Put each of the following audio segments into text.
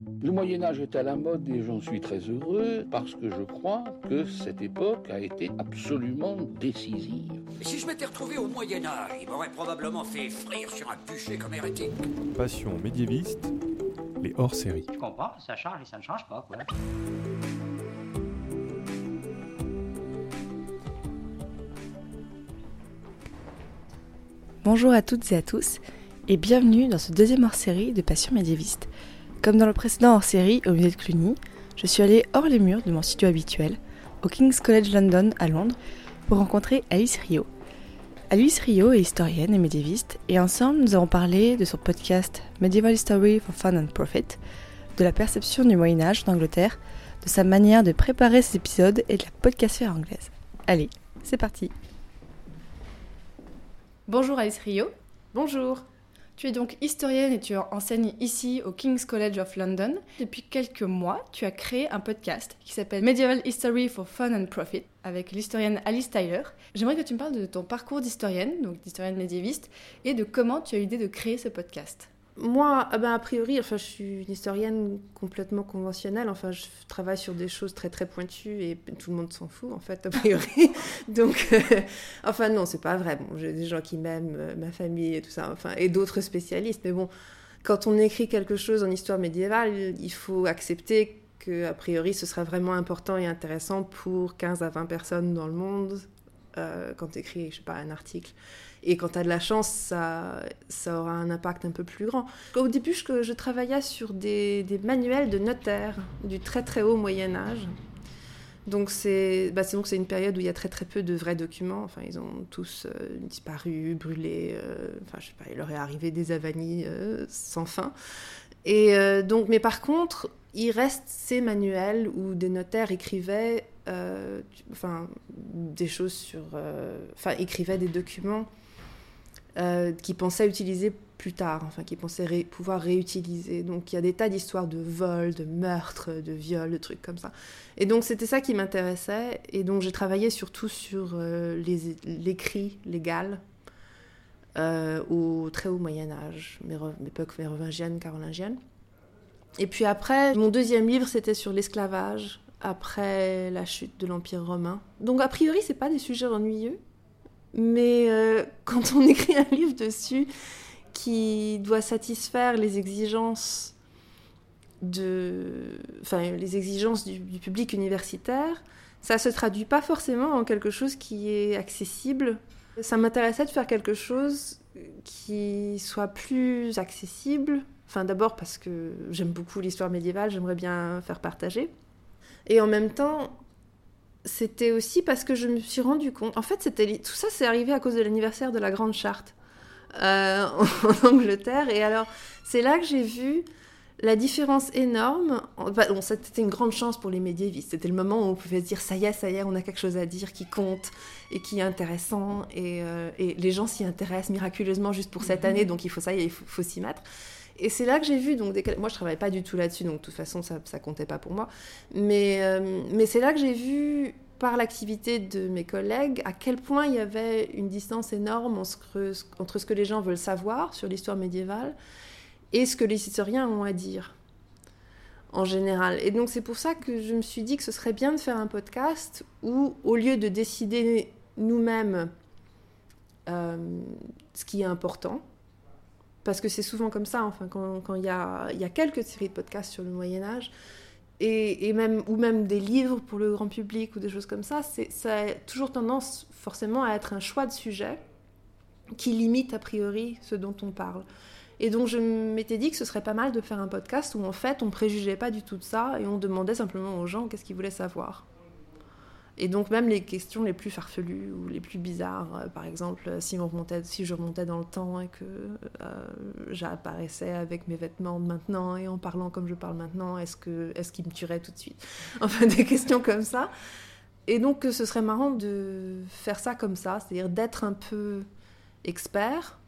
Le Moyen Âge est à la mode et j'en suis très heureux parce que je crois que cette époque a été absolument décisive. si je m'étais retrouvé au Moyen Âge, il m'aurait probablement fait frire sur un bûcher comme hérétique. Passion médiéviste, les hors-séries. Je comprends, ça change et ça ne change pas, quoi. Bonjour à toutes et à tous et bienvenue dans ce deuxième hors-série de Passion médiéviste. Comme dans le précédent hors-série au musée de Cluny, je suis allée hors les murs de mon studio habituel, au King's College London à Londres, pour rencontrer Alice Rio. Alice Rio est historienne et médiéviste, et ensemble nous avons parlé de son podcast Medieval History for Fun and Profit, de la perception du Moyen-Âge en Angleterre, de sa manière de préparer ses épisodes et de la podcastfère anglaise. Allez, c'est parti Bonjour Alice Rio. Bonjour. Tu es donc historienne et tu enseignes ici au King's College of London. Depuis quelques mois, tu as créé un podcast qui s'appelle Medieval History for Fun and Profit avec l'historienne Alice Tyler. J'aimerais que tu me parles de ton parcours d'historienne, donc d'historienne médiéviste, et de comment tu as eu l'idée de créer ce podcast. Moi, ah ben, a priori, enfin, je suis une historienne complètement conventionnelle. Enfin, je travaille sur des choses très très pointues et tout le monde s'en fout, en fait, a priori. Donc, euh, enfin, non, c'est pas vrai. Bon, j'ai des gens qui m'aiment, euh, ma famille et tout ça, enfin, et d'autres spécialistes. Mais bon, quand on écrit quelque chose en histoire médiévale, il faut accepter que, a priori, ce sera vraiment important et intéressant pour 15 à 20 personnes dans le monde euh, quand tu écris, je sais pas, un article. Et quand tu as de la chance, ça, ça aura un impact un peu plus grand. Au début, je, je travaillais sur des, manuels de notaires du très très haut Moyen Âge. Donc c'est bah c'est une période où il y a très très peu de vrais documents. Enfin, ils ont tous euh, disparu, brûlés. Euh, enfin, je sais pas, il leur est arrivé des avanies euh, sans fin. Et donc, mais par contre, il reste ces manuels où des notaires écrivaient, euh, enfin, des choses sur, euh, enfin, écrivaient des documents euh, qu'ils pensaient utiliser plus tard, enfin, qu'ils pensaient ré pouvoir réutiliser. Donc, il y a des tas d'histoires de vols, de meurtres, de viols, de trucs comme ça. Et donc, c'était ça qui m'intéressait. Et donc, j'ai travaillé surtout sur euh, l'écrit légal au très haut Moyen Âge, époque mérovingienne, carolingienne. Et puis après, mon deuxième livre, c'était sur l'esclavage, après la chute de l'Empire romain. Donc a priori, c'est pas des sujets ennuyeux, mais euh, quand on écrit un livre dessus qui doit satisfaire les exigences de, enfin les exigences du, du public universitaire, ça se traduit pas forcément en quelque chose qui est accessible. Ça m'intéressait de faire quelque chose qui soit plus accessible. Enfin, d'abord parce que j'aime beaucoup l'histoire médiévale, j'aimerais bien faire partager. Et en même temps, c'était aussi parce que je me suis rendu compte. En fait, c'était tout ça, c'est arrivé à cause de l'anniversaire de la Grande Charte euh, en Angleterre. Et alors, c'est là que j'ai vu la différence énorme. Enfin, bon, c'était une grande chance pour les médiévistes. C'était le moment où on pouvait se dire ça y est, ça y est, on a quelque chose à dire qui compte et qui est intéressant. Et, euh, et les gens s'y intéressent miraculeusement juste pour cette année, donc il faut ça, il faut, faut s'y mettre. Et c'est là que j'ai vu, donc moi je travaille pas du tout là-dessus, donc de toute façon ça, ça comptait pas pour moi. Mais, euh, mais c'est là que j'ai vu par l'activité de mes collègues à quel point il y avait une distance énorme entre, entre ce que les gens veulent savoir sur l'histoire médiévale et ce que les historiens ont à dire en général. Et donc c'est pour ça que je me suis dit que ce serait bien de faire un podcast où, au lieu de décider nous-mêmes euh, ce qui est important, parce que c'est souvent comme ça, enfin, quand, il, y a, quelques séries de podcasts sur le Moyen Âge, et, même, ou même des livres pour le grand public ou des choses comme ça, ça a toujours tendance forcément à être un choix de sujet qui limite a priori ce dont on parle. Et donc je m'étais dit que ce serait pas mal de faire un podcast où en fait on préjugeait pas du tout de ça et on demandait simplement aux gens qu'est-ce qu'ils voulaient savoir. Et donc même les questions les plus farfelues ou les plus bizarres, euh, par exemple remontait, si je remontais dans le temps et que euh, j'apparaissais avec mes vêtements maintenant et en parlant comme je parle maintenant, est-ce que est-ce qu'il me tuerait tout de suite? Enfin des questions comme ça. Et donc ce serait marrant de faire ça comme ça, c'est-à-dire d'être un peu expert,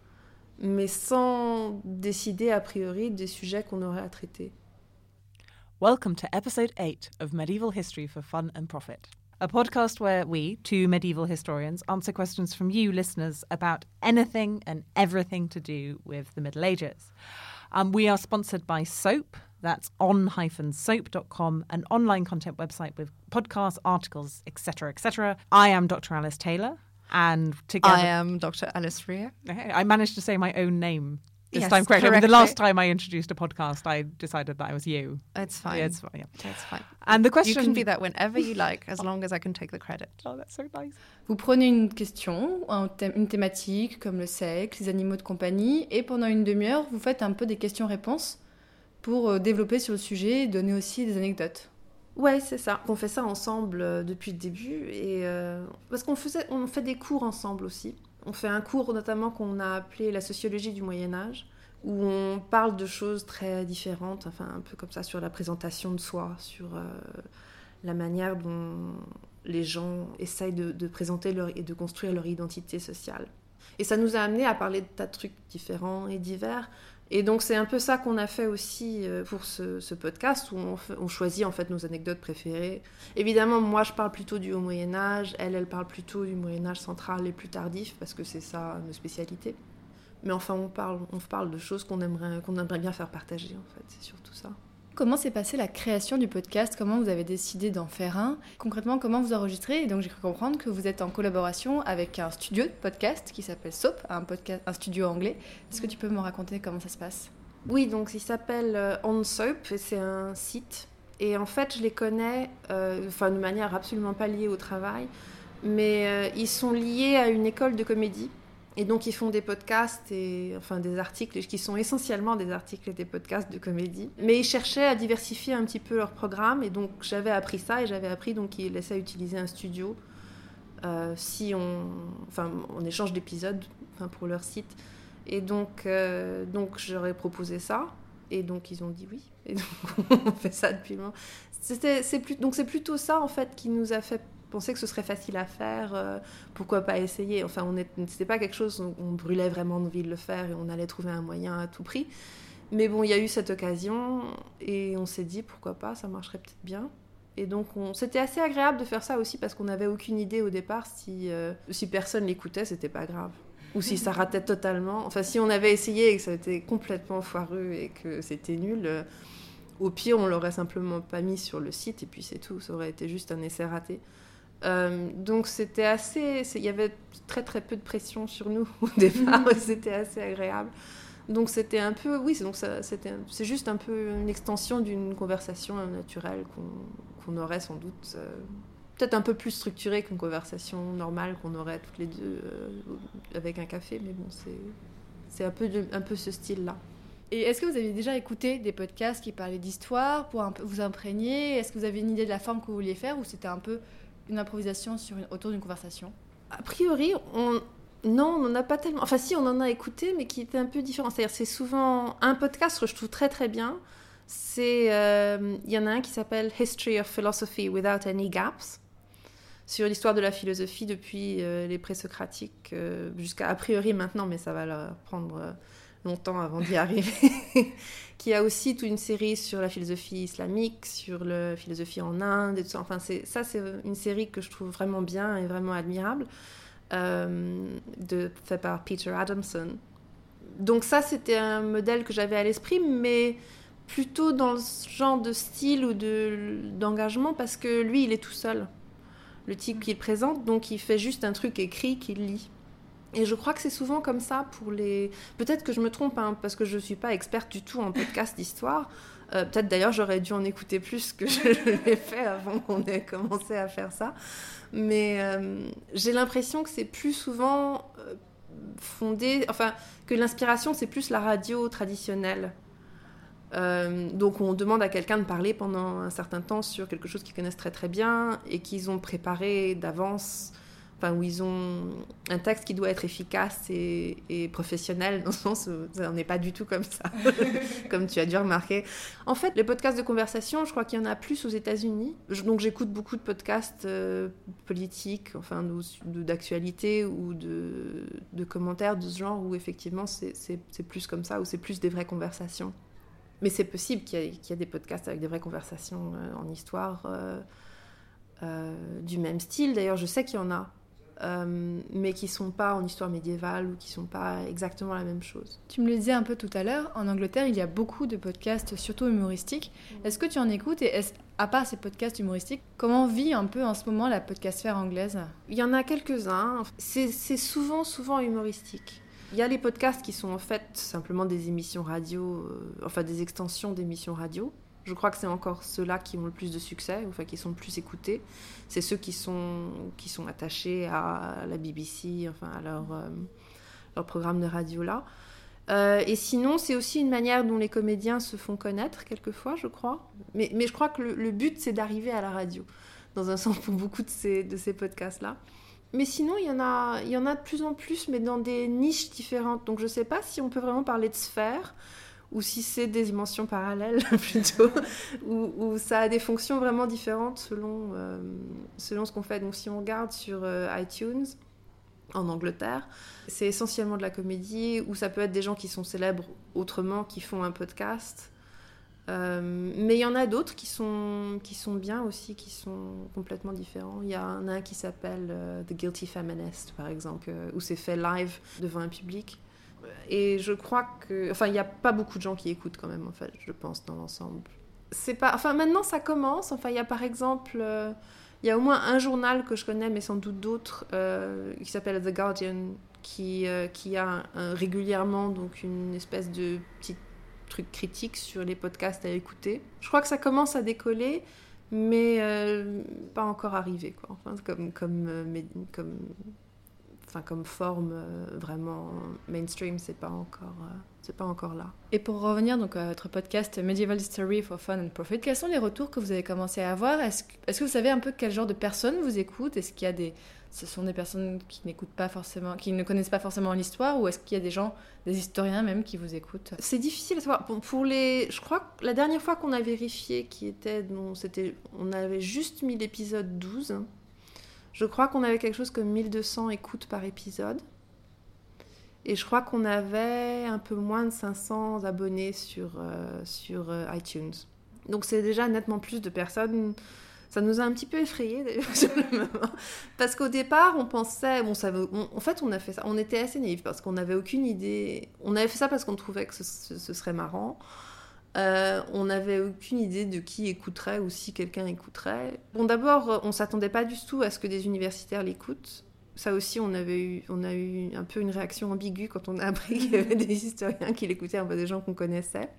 mais sans décider a priori des sujets qu'on aurait à traiter. Welcome to episode 8 of Medieval History for Fun and Profit, a podcast where we, two medieval historians, answer questions from you listeners about anything and everything to do with the Middle Ages. Um, we are sponsored by Soap, That's on-soap.com, an online content website with podcasts, articles, etc., etc. I am Dr. Alice Taylor, and together I am Dr. Alice Freer. I managed to say my own name this Yes, time correctly. I mean, the correctly. last time I introduced a podcast, I decided that I was you. It's fine. Yeah, it's fine. Yeah. It's fine. And the You question can be that whenever you like, as long as I can take the credit. Oh, that's so nice. Vous prenez une question, un thème- une thématique comme le sexe, les animaux de compagnie, et pendant une demi-heure, vous faites un peu des questions-réponses pour euh, développer sur le sujet et donner aussi des anecdotes. Ouais, c'est ça. On fait ça ensemble euh, depuis le début et euh, parce qu'on faisait, on fait des cours ensemble aussi. On fait un cours notamment qu'on a appelé la sociologie du Moyen Âge, où on parle de choses très différentes, enfin un peu comme ça sur la présentation de soi, sur euh, la manière dont les gens essayent de, présenter et de construire leur identité sociale. Et ça nous a amené à parler de tas de trucs différents et divers. Et donc c'est un peu ça qu'on a fait aussi euh, pour ce, podcast où on, on choisit en fait nos anecdotes préférées. Évidemment, moi je parle plutôt du Haut Moyen Âge, elle elle parle plutôt du Moyen Âge central et plus tardif parce que c'est ça nos spécialités. Mais enfin on parle, on parle de choses qu'on aimerait, qu'on aimerait bien faire partager en fait, c'est surtout ça. Comment s'est passée la création du podcast? Comment vous avez décidé d'en faire un? Concrètement, comment vous enregistrez? Et donc, j'ai cru comprendre que vous êtes en collaboration avec un studio de podcast qui s'appelle Soap, un, podcast, un studio anglais. Est-ce que tu peux me raconter comment ça se passe? Oui, donc il s'appelle euh, On Soap, c'est un site. Et en fait, je les connais, euh, enfin de manière absolument pas liée au travail, mais euh, ils sont liés à une école de comédie. Et donc ils font des podcasts et enfin des articles qui sont essentiellement des articles et des podcasts de comédie. Mais ils cherchaient à diversifier un petit peu leur programme et donc j'avais appris ça et j'avais appris donc qu'ils laissaient utiliser un studio euh, si on, enfin en échange d'épisodes, enfin pour leur site. Et donc, euh, donc j'aurais proposé ça. Et donc ils ont dit oui. Et donc on fait ça depuis longtemps. C'était, c'est plus, donc c'est plutôt ça en fait qui nous a fait penser que ce serait facile à faire. euh, pourquoi pas essayer Enfin, on c'était pas quelque chose où on brûlait vraiment envie de le faire et on allait trouver un moyen à tout prix. Mais bon, il y a eu cette occasion et on s'est dit pourquoi pas, ça marcherait peut-être bien. Et donc, on... c'était assez agréable de faire ça aussi parce qu'on n'avait aucune idée au départ si, euh, si personne l'écoutait, c'était pas grave. Ou si ça ratait totalement. Enfin, si on avait essayé et que ça était complètement foireux et que c'était nul, euh, au pire, on l'aurait simplement pas mis sur le site et puis c'est tout. Ça aurait été juste un essai raté. Euh, donc c'était assez, il y avait très très peu de pression sur nous au départ, c'était assez agréable. Donc c'était un peu, oui, c'est- donc juste un peu une extension d'une conversation naturelle qu'on, qu'on aurait sans doute, euh, peut-être un peu plus structurée qu'une conversation normale qu'on aurait toutes les deux euh, avec un café, mais bon, c'est, c'est un peu, de- un peu ce style-là. Et est-ce que vous avez déjà écouté des podcasts qui parlaient d'histoire pour un peu vous imprégner? Est-ce que vous avez une idée de la forme que vous vouliez faire ou c'était un peu une improvisation sur une- autour d'une conversation A priori, on... non, on n'en a pas tellement. Enfin, si, on en a écouté, mais qui était un peu différent. C'est-à-dire, c'est souvent un podcast que je trouve très très bien. Euh, il y en a un qui s'appelle History of Philosophy Without Any Gaps sur l'histoire de la philosophie depuis euh, les présocratiques euh, jusqu'à a priori maintenant, mais ça va leur prendre euh, longtemps avant d'y arriver. qui a aussi toute une série sur la philosophie islamique, sur la philosophie en Inde et tout ça. Enfin, ça, c'est une série que je trouve vraiment bien et vraiment admirable, euh, de, fait par Peter Adamson. Donc ça, c'était un modèle que j'avais à l'esprit, mais plutôt dans ce genre de style ou de, d'engagement, parce que lui, il est tout seul. Le type qu'il présente, donc il fait juste un truc écrit qu'il lit. Et je crois que c'est souvent comme ça pour les. Peut-être que je me trompe, hein, parce que je ne suis pas experte du tout en podcast d'histoire. Euh, Peut-être d'ailleurs j'aurais dû en écouter plus que je l'ai fait avant qu'on ait commencé à faire ça. Mais euh, j'ai l'impression que c'est plus souvent euh, fondé. Enfin, que l'inspiration c'est plus la radio traditionnelle. Donc on demande à quelqu'un de parler pendant un certain temps sur quelque chose qu'ils connaissent très très bien et qu'ils ont préparé d'avance enfin où ils ont un texte qui doit être efficace et, et professionnel dans le sens où on n'est pas du tout comme ça, comme tu as dû remarquer. En fait, les podcasts de conversation, je crois qu'il y en a plus aux États-Unis. Donc j'écoute beaucoup de podcasts euh, politiques, enfin d'actualité ou de, de commentaires de ce genre où effectivement c'est- plus comme ça, où c'est plus des vraies conversations. Mais c'est possible qu'il y, ait- qu'il y ait des podcasts avec des vraies conversations euh, en histoire euh, euh, du même style. D'ailleurs, je sais qu'il y en a. euh, mais qui sont pas en histoire médiévale ou qui sont pas exactement la même chose. Tu me le disais un peu tout à l'heure, en Angleterre, il y a beaucoup de podcasts, surtout humoristiques. Est-ce que tu en écoutes et à part ces podcasts humoristiques, comment vit un peu en ce moment la podcastphère anglaise? Il y en a quelques-uns. C'est c'est souvent, souvent humoristique. Il y a les podcasts qui sont en fait simplement des émissions radio, euh, enfin des extensions d'émissions radio. Je crois que c'est encore ceux-là qui ont le plus de succès, enfin qui sont le plus écoutés. C'est ceux qui sont, qui sont attachés à la BBC, enfin à leur, euh, leur programme de radio-là. Euh, et sinon, c'est aussi une manière dont les comédiens se font connaître, quelquefois, je crois. Mais, mais je crois que le, but, c'est d'arriver à la radio, dans un sens pour beaucoup de ces, de ces podcasts-là. Mais sinon, il y, en a, il y en a de plus en plus, mais dans des niches différentes. Donc je ne sais pas si on peut vraiment parler de sphères, ou si c'est des dimensions parallèles plutôt, ou ça a des fonctions vraiment différentes selon, euh, selon ce qu'on fait. Donc si on regarde sur euh, iTunes, en Angleterre, c'est essentiellement de la comédie, ou ça peut être des gens qui sont célèbres autrement, qui font un podcast. Euh, mais il y en a d'autres qui sont, qui sont bien aussi, qui sont complètement différents. Il y en a un qui s'appelle The Guilty Feminist, par exemple, où c'est fait live devant un public. Et je crois que... Enfin, il n'y a pas beaucoup de gens qui écoutent quand même, en fait, je pense, dans l'ensemble. C'est pas... Enfin, maintenant, ça commence. Enfin, il y a par exemple... euh, il y a au moins un journal que je connais, mais sans doute d'autres, euh, qui s'appelle The Guardian, qui, euh, qui a régulièrement donc une espèce de petit truc critique sur les podcasts à écouter. Je crois que ça commence à décoller, mais pas encore arrivé, quoi. Enfin, comme, comme, comme, enfin, comme forme euh, vraiment mainstream, c'est pas encore, euh, c'est pas encore là. Et pour revenir donc à votre podcast Medieval History for Fun and Profit, quels sont les retours que vous avez commencé à avoir? Est-ce que, vous savez un peu quel genre de personnes vous écoutent? Est-ce qu'il y a des, ce sont des personnes qui n'écoutent pas forcément, qui ne connaissent pas forcément l'histoire, ou est-ce qu'il y a des gens, des historiens même, qui vous écoutent? C'est difficile à savoir. Pour, pour les, je crois que la dernière fois qu'on a vérifié qui était, non, c'était, on avait juste mis l'épisode 12. Je crois qu'on avait quelque chose comme 1200 écoutes par épisode. Et je crois qu'on avait un peu moins de 500 abonnés sur, euh, sur euh, iTunes. Donc c'est déjà nettement plus de personnes. Ça nous a un petit peu effrayés d'ailleurs. Parce qu'au départ, on pensait, on savait, on- en fait, on a fait ça, on était assez naïfs parce qu'on n'avait aucune idée. On avait fait ça parce qu'on trouvait que ce serait marrant. Euh, on n'avait aucune idée de qui écouterait ou si quelqu'un écouterait. Bon, d'abord, on s'attendait pas du tout à ce que des universitaires l'écoutent. Ça aussi, on, avait eu, on a eu un peu une réaction ambiguë quand on a appris qu'il y avait des historiens qui l'écoutaient, enfin des gens qu'on connaissait.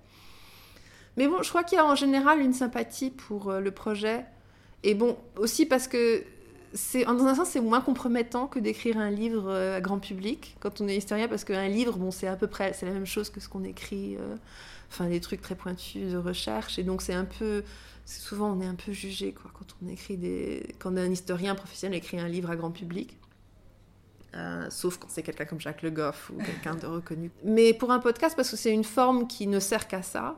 Mais bon, je crois qu'il y a en général une sympathie pour euh, le projet. Et bon, aussi parce que c'est, dans un sens, c'est moins compromettant que d'écrire un livre euh, à grand public quand on est historien, parce qu'un livre, bon, c'est à peu près, c'est la même chose que ce qu'on écrit, euh, des trucs très pointus de recherche, et donc c'est un peu, souvent on est un peu jugé, quoi, quand on écrit des, quand un historien professionnel écrit un livre à grand public. Euh, sauf quand c'est quelqu'un comme Jacques Le Goff ou quelqu'un de reconnu. Mais pour un podcast, parce que c'est une forme qui ne sert qu'à ça,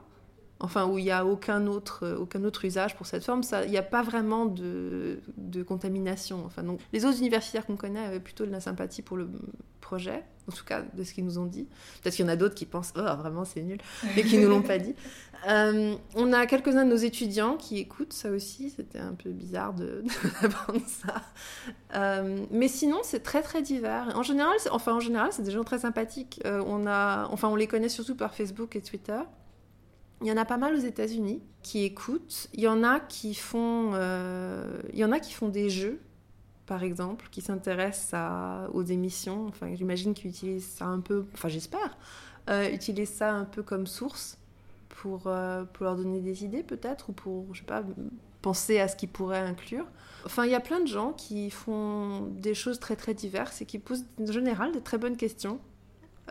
enfin où il n'y a aucun autre, euh, aucun autre usage pour cette forme, il n'y a pas vraiment de, de contamination. Enfin, donc, les autres universitaires qu'on connaît avaient plutôt de la sympathie pour le projet, en tout cas de ce qu'ils nous ont dit. Peut-être qu'il y en a d'autres qui pensent « Oh, vraiment, c'est nul », mais qui ne nous l'ont pas dit. Euh, on a quelques-uns de nos étudiants qui écoutent ça aussi, c'était un peu bizarre de- d'apprendre ça. Euh, mais sinon, c'est très très divers. En général, c'est- enfin en général, c'est des gens très sympathiques. Euh, on a, enfin, on les connaît surtout par Facebook et Twitter. Il y en a pas mal aux États-Unis qui écoutent. Il y en a qui font, euh, il y en a qui font des jeux, par exemple, qui s'intéressent aux émissions. Enfin, j'imagine qu'ils utilisent ça un peu, enfin j'espère, euh, utilisent ça un peu comme source pour, euh, leur donner des idées peut-être ou pour, je sais pas, penser à ce qu'ils pourraient inclure. Enfin, il y a plein de gens qui font des choses très très diverses et qui posent en général des très bonnes questions.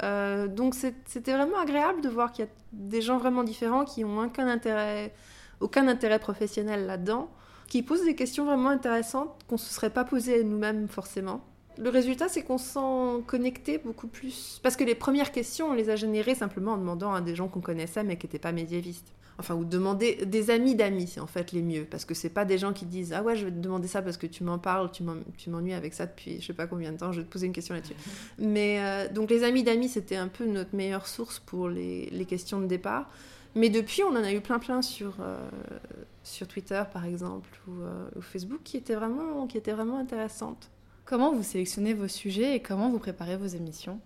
Euh, donc c'était vraiment agréable de voir qu'il y a des gens vraiment différents qui ont aucun intérêt, aucun intérêt professionnel là-dedans, qui posent des questions vraiment intéressantes qu'on ne se serait pas posées nous-mêmes forcément. Le résultat, c'est qu'on se sent connecté beaucoup plus. Parce que les premières questions, on les a générées simplement en demandant à des gens qu'on connaissait mais qui n'étaient pas médiévistes. Enfin, ou demander des amis d'amis, c'est en fait les mieux. Parce que c'est pas des gens qui disent Ah ouais, je vais te demander ça parce que tu m'en parles, tu m'en- tu m'ennuies avec ça depuis je sais pas combien de temps, je vais te poser une question là-dessus. Mais euh, donc les amis d'amis, c'était un peu notre meilleure source pour les, les questions de départ. Mais depuis, on en a eu plein plein sur, euh, sur Twitter par exemple ou, euh, ou Facebook qui étaient vraiment, qui étaient vraiment intéressantes. Comment vous sélectionnez vos sujets et comment vous préparez vos émissions?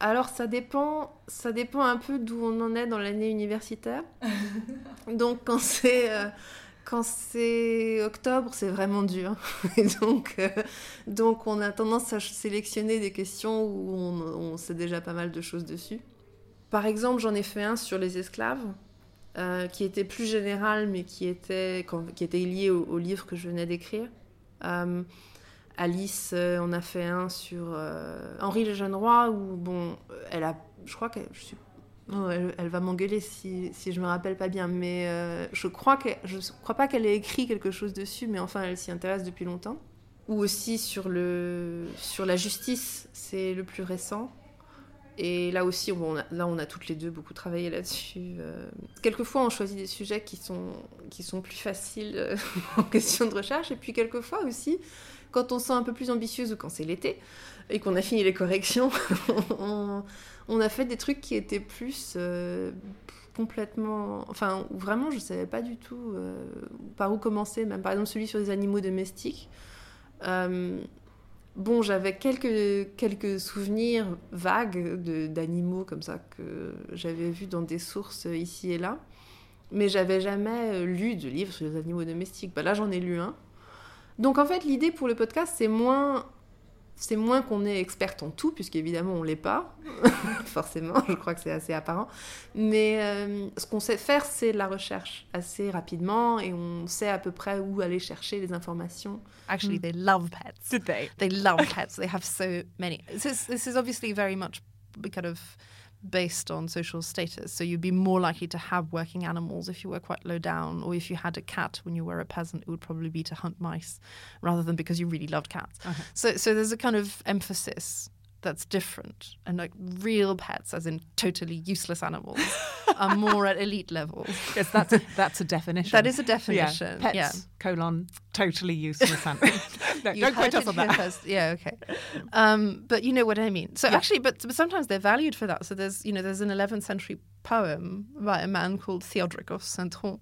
Alors ça dépend, ça dépend un peu d'où on en est dans l'année universitaire. Donc quand c'est euh, quand c'est octobre, c'est vraiment dur. Et donc, euh, donc on a tendance à sélectionner des questions où on, on sait déjà pas mal de choses dessus. Par exemple, j'en ai fait un sur les esclaves, euh, qui était plus général, mais qui était, quand- qui était lié au, au livre que je venais d'écrire. Alice, euh, on a fait un sur euh, Henri le jeune roi, où, bon, elle a, je crois qu'elle, suis- elle, va m'engueuler si, si je me rappelle pas bien, mais euh, je crois que, je crois pas qu'elle ait écrit quelque chose dessus, mais enfin, elle s'y intéresse depuis longtemps. Ou aussi sur le, sur la justice, c'est le plus récent. Et là aussi, on a- là, on a toutes les deux beaucoup travaillé là-dessus. euh. Quelquefois, on choisit des sujets qui sont, qui sont plus faciles en question de recherche. Et puis, quelquefois aussi, quand on se sent un peu plus ambitieuse ou quand c'est l'été et qu'on a fini les corrections, on, a fait des trucs qui étaient plus euh, complètement. Enfin, vraiment, je savais pas du tout euh, par où commencer. Même par exemple, celui sur les animaux domestiques. Euh, Bon, j'avais quelques, quelques souvenirs vagues d'animaux comme ça que j'avais vus dans des sources ici et là, mais j'avais jamais lu de livre sur les animaux domestiques. Bah, là, j'en ai lu un. Donc en fait, l'idée pour le podcast, c'est moins, c'est moins qu'on est experte en tout, puisqu'évidemment on l'est pas, forcément. Je crois que c'est assez apparent. Mais euh, ce qu'on sait faire, c'est de la recherche assez rapidement, et on sait à peu près où aller chercher les informations. Actually, they love pets. Did they? They love pets. They have so many. This is, this is obviously very much kind of based on social status. So you'd be more likely to have working animals if you were quite low down, or if you had a cat when you were a peasant, it would probably be to hunt mice rather than because you really loved cats. Uh-huh. So, so there's a kind of emphasis that's different, and like real pets, as in totally useless animals, are more at elite levels. Yes, that's that's a definition. That is a Yeah, definition. Pets, yeah. colon, totally useless animals. no, You don't quote us on that. first. Yeah, okay. Um, but you know what I mean. So Yeah. actually, but, but sometimes they're valued for that. So there's, you know, there's an 11th century poem by a man called Theodoric of Saint-Tron.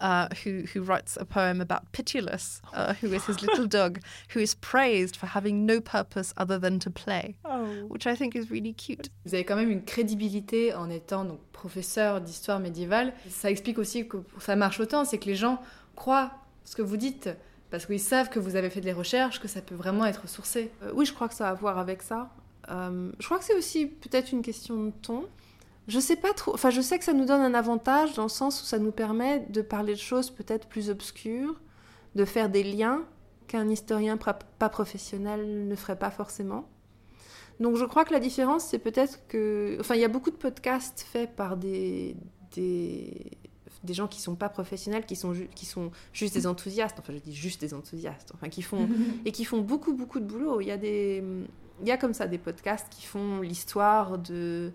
Uh, who who writes a poem about Pitulus, uh, who is his little dog, who is praised for having no purpose other than to play, Oh. which I think is really cute. Vous avez quand même une crédibilité en étant donc professeur d'histoire médiévale. Ça explique aussi que ça marche autant, c'est que les gens croient ce que vous dites parce qu'ils savent que vous avez fait des recherches, que ça peut vraiment être sourcé. Euh, oui, je crois que ça a à voir avec ça. Euh, je crois que c'est aussi peut-être une question de ton. Je sais pas trop. Enfin, je sais que ça nous donne un avantage dans le sens où ça nous permet de parler de choses peut-être plus obscures, de faire des liens qu'un historien pas professionnel ne ferait pas forcément. Donc, je crois que la différence, c'est peut-être que. Enfin, il y a beaucoup de podcasts faits par des, des, des gens qui sont pas professionnels, qui sont, qui sont juste des enthousiastes. Enfin, je dis juste des enthousiastes. Enfin, qui font et qui font beaucoup beaucoup de boulot. Il y a des il y a comme ça des podcasts qui font l'histoire de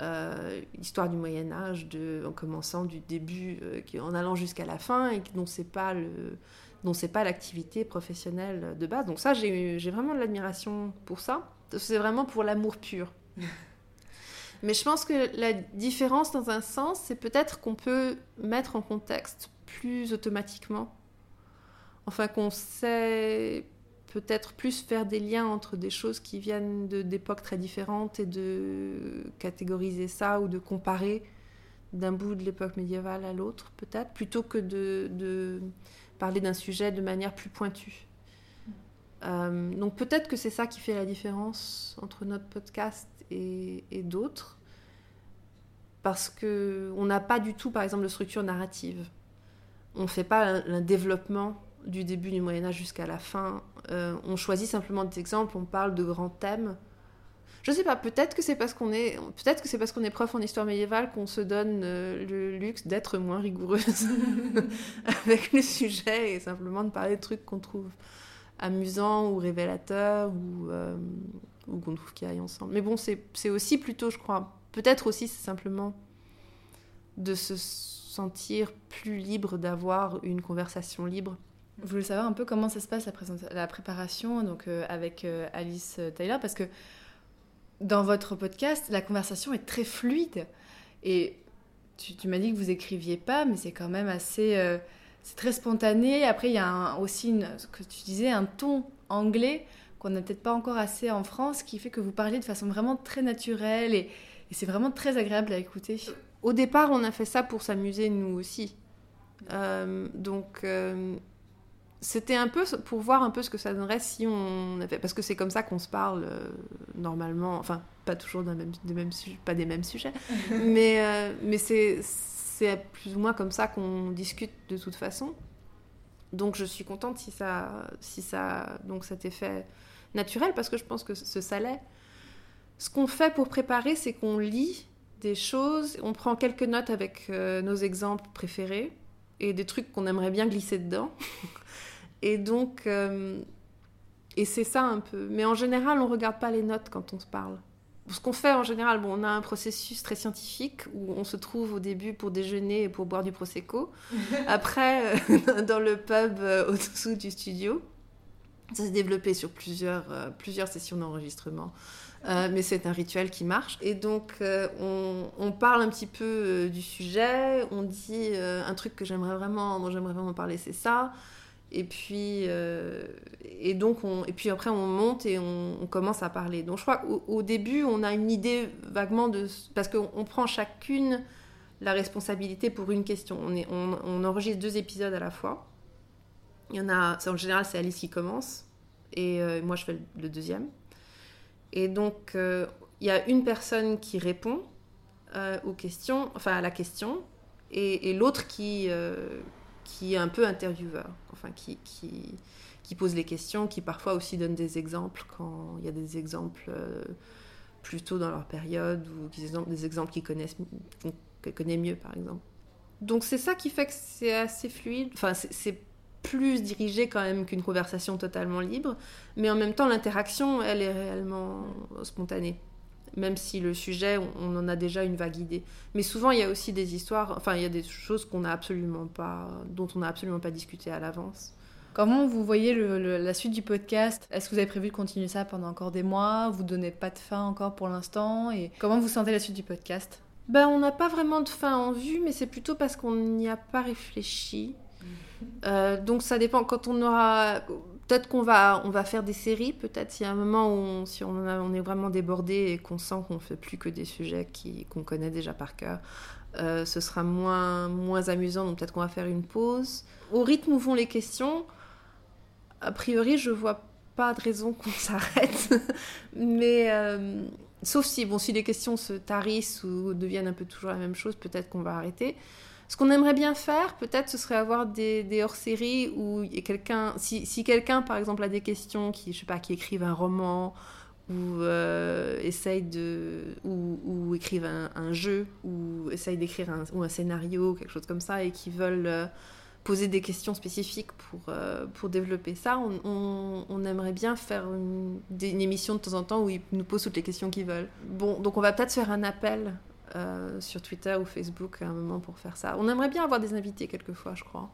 euh, l'histoire du Moyen Âge de en commençant du début euh, en allant jusqu'à la fin et dont c'est pas le dont c'est pas l'activité professionnelle de base. Donc ça j'ai vraiment de l'admiration pour ça. C'est vraiment pour l'amour pur. Mais je pense que la différence dans un sens, c'est peut-être qu'on peut mettre en contexte plus automatiquement. Enfin, qu'on sait peut-être plus faire des liens entre des choses qui viennent d'époques très différentes et de catégoriser ça ou de comparer d'un bout de l'époque médiévale à l'autre, peut-être, plutôt que de, de parler d'un sujet de manière plus pointue. Euh, donc peut-être que c'est ça qui fait la différence entre notre podcast et, et d'autres, parce que on n'a pas du tout, par exemple, de structure narrative. On ne fait pas un, un développement du début du Moyen Âge jusqu'à la fin. Euh, on choisit simplement des exemples, on parle de grands thèmes. Je sais pas, peut-être que c'est parce qu'on est, peut-être que c'est parce qu'on est prof en histoire médiévale qu'on se donne euh, le luxe d'être moins rigoureuse avec le sujet et simplement de parler de trucs qu'on trouve amusants ou révélateurs ou, euh, ou qu'on trouve qui aillent ensemble. Mais bon, c'est aussi plutôt, je crois, peut-être aussi c'est simplement de se sentir plus libre d'avoir une conversation libre. Vous voulez savoir un peu comment ça se passe la, préparation donc euh, avec euh, Alice Taylor parce que dans votre podcast la conversation est très fluide et tu, m'as dit que vous écriviez pas mais c'est quand même assez euh, c'est très spontané après il y a aussi ce que tu disais un ton anglais qu'on n'a peut-être pas encore assez en France, qui fait que vous parlez de façon vraiment très naturelle et, c'est vraiment très agréable à écouter. Au départ, on a fait ça pour s'amuser nous aussi. Euh, donc euh, c'était un peu pour voir un peu ce que ça donnerait si on avait parce que c'est comme ça qu'on se parle euh, normalement enfin pas toujours d'un même, des mêmes sujets pas des mêmes sujets mais euh, mais c'est c'est plus ou moins comme ça qu'on discute de toute façon. Donc je suis contente si ça si ça donc cet effet naturel parce que je pense que ce ça l'est. Ce qu'on fait pour préparer c'est qu'on lit des choses on prend quelques notes avec euh, nos exemples préférés et des trucs qu'on aimerait bien glisser dedans Et donc, euh, et c'est ça un peu. Mais en général, on regarde pas les notes quand on se parle. Ce qu'on fait en général, bon, on a un processus très scientifique où on se trouve au début pour déjeuner et pour boire du prosecco. Après, euh, dans le pub euh, au-dessous du studio. Ça s'est développé sur plusieurs, euh, plusieurs sessions d'enregistrement. Euh, mais c'est un rituel qui marche. Et donc, euh, on, on, parle un petit peu du sujet. On dit un truc que j'aimerais vraiment, dont j'aimerais vraiment parler, c'est ça. Et puis, euh, et donc on, et puis après, on monte et on, commence à parler. Donc, je crois qu'au au début, on a une idée vaguement de. Parce qu'on on prend chacune la responsabilité pour une question. On, enregistre deux épisodes à la fois. Il y en a. En général, c'est Alice qui commence. Et euh, moi, je fais le, deuxième. Et donc, euh, il y a une personne qui répond aux questions, enfin à la question, et l'autre qui qui est un peu intervieweur, enfin qui, qui, pose les questions, qui parfois aussi donne des exemples quand il y a des exemples euh, plutôt dans leur période ou des exemples qu'ils connaissent, qu'ils connaissent mieux par exemple. Donc c'est ça qui fait que c'est assez fluide, enfin c'est plus dirigé quand même qu'une conversation totalement libre, mais en même temps l'interaction elle est réellement spontanée même si le sujet, on en a déjà une vague idée. Mais souvent, il y a aussi des histoires, enfin, il y a des choses qu'on n'a absolument pas, dont on n'a absolument pas discuté à l'avance. Comment vous voyez le, le, la suite du podcast? Est-ce que vous avez prévu de continuer ça pendant encore des mois? Vous donnez pas de fin encore pour l'instant? Et comment vous sentez la suite du podcast? Ben, on n'a pas vraiment de fin en vue, mais c'est plutôt parce qu'on n'y a pas réfléchi. Euh, donc ça dépend quand on aura peut-être qu'on va, on va faire des séries, peut-être s'il y a un moment où on, si on, est vraiment débordé et qu'on sent qu'on ne fait plus que des sujets qu'on connaît déjà par cœur, euh, ce sera moins, moins amusant, donc peut-être qu'on va faire une pause. Au rythme où vont les questions, a priori, je vois pas de raison qu'on s'arrête, mais euh, sauf si, bon, si les questions se tarissent ou deviennent un peu toujours la même chose, peut-être qu'on va arrêter. Ce qu'on aimerait bien faire, peut-être, ce serait avoir des, hors-séries où quelqu'un, si, quelqu'un, par exemple, a des questions, qui, je sais pas, qui écrivent un roman ou euh, essaye de, ou, ou écrivent un, jeu ou essaye d'écrire un, ou un scénario, quelque chose comme ça, et qui veulent euh, poser des questions spécifiques pour, euh, pour développer ça, on, on, aimerait bien faire une, émission de temps en temps où ils nous posent toutes les questions qu'ils veulent. Bon, donc on va peut-être faire un appel euh, sur Twitter ou Facebook à un moment pour faire ça. On aimerait bien avoir des invités quelquefois, je crois.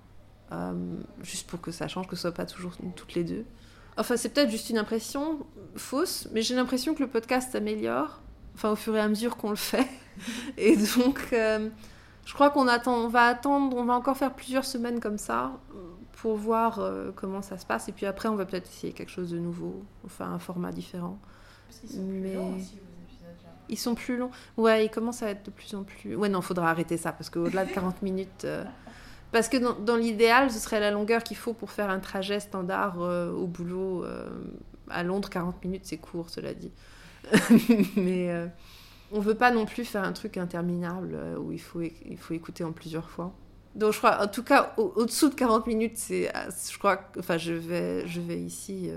Euh, juste pour que ça change, que ce soit pas toujours toutes les deux. Enfin, c'est peut-être juste une impression fausse, mais j'ai l'impression que le podcast s'améliore, enfin au fur et à mesure qu'on le fait. Et donc, euh, je crois qu'on attend, on va attendre, on va encore faire plusieurs semaines comme ça pour voir comment ça se passe. Et puis après, on va peut-être essayer quelque chose de nouveau, enfin un format différent. Mais ils sont plus longs. Ouais, ils commencent à être de plus en plus. Ouais, non, faudra arrêter ça parce qu'au-delà de 40 minutes. Euh... Parce que dans, l'idéal, ce serait la longueur qu'il faut pour faire un trajet standard euh, au boulot. Euh, à Londres, 40 minutes, c'est court, cela dit. Mais euh, on veut pas non plus faire un truc interminable où il faut, il faut écouter en plusieurs fois. Donc je crois, en tout cas, au-dessous au de 40 minutes, c'est, je crois, enfin, je vais, je vais ici,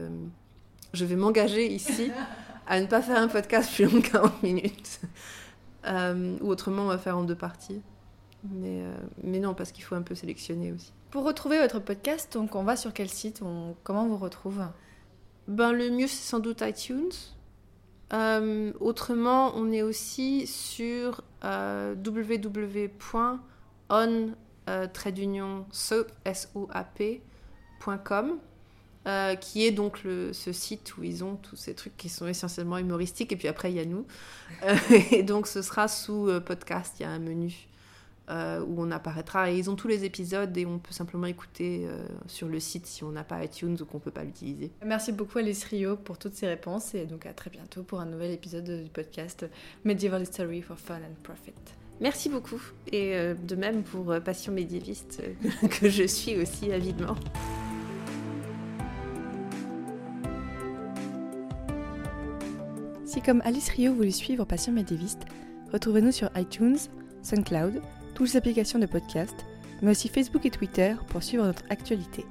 je vais m'engager ici à ne pas faire un podcast plus long de 40 minutes. Euh, ou autrement, on va faire en deux parties. Mais, euh, mais non, parce qu'il faut un peu sélectionner aussi. Pour retrouver votre podcast, donc on va sur quel site on... Comment on vous retrouve? Ben, Le mieux, c'est sans doute iTunes. Euh, autrement, on est aussi sur www.on-soap.com euh, qui est donc le, ce site où ils ont tous ces trucs qui sont essentiellement humoristiques, et puis après il y a nous. Euh, et donc ce sera sous euh, podcast, il y a un menu euh, où on apparaîtra. Et ils ont tous les épisodes et on peut simplement écouter euh, sur le site si on n'a pas iTunes ou qu'on peut pas l'utiliser. Merci beaucoup Alice Rio pour toutes ces réponses et donc à très bientôt pour un nouvel épisode du podcast Medieval History for Fun and Profit. Merci beaucoup et euh, de même pour Passion médiéviste que je suis aussi avidement. Si comme Alice Rio voulez suivre Passion médiéviste, retrouvez-nous sur iTunes, SoundCloud, toutes les applications de podcast, mais aussi Facebook et Twitter pour suivre notre actualité.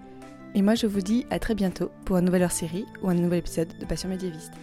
Et moi je vous dis à très bientôt pour un nouvel hors série ou un nouvel épisode de Passion médiéviste.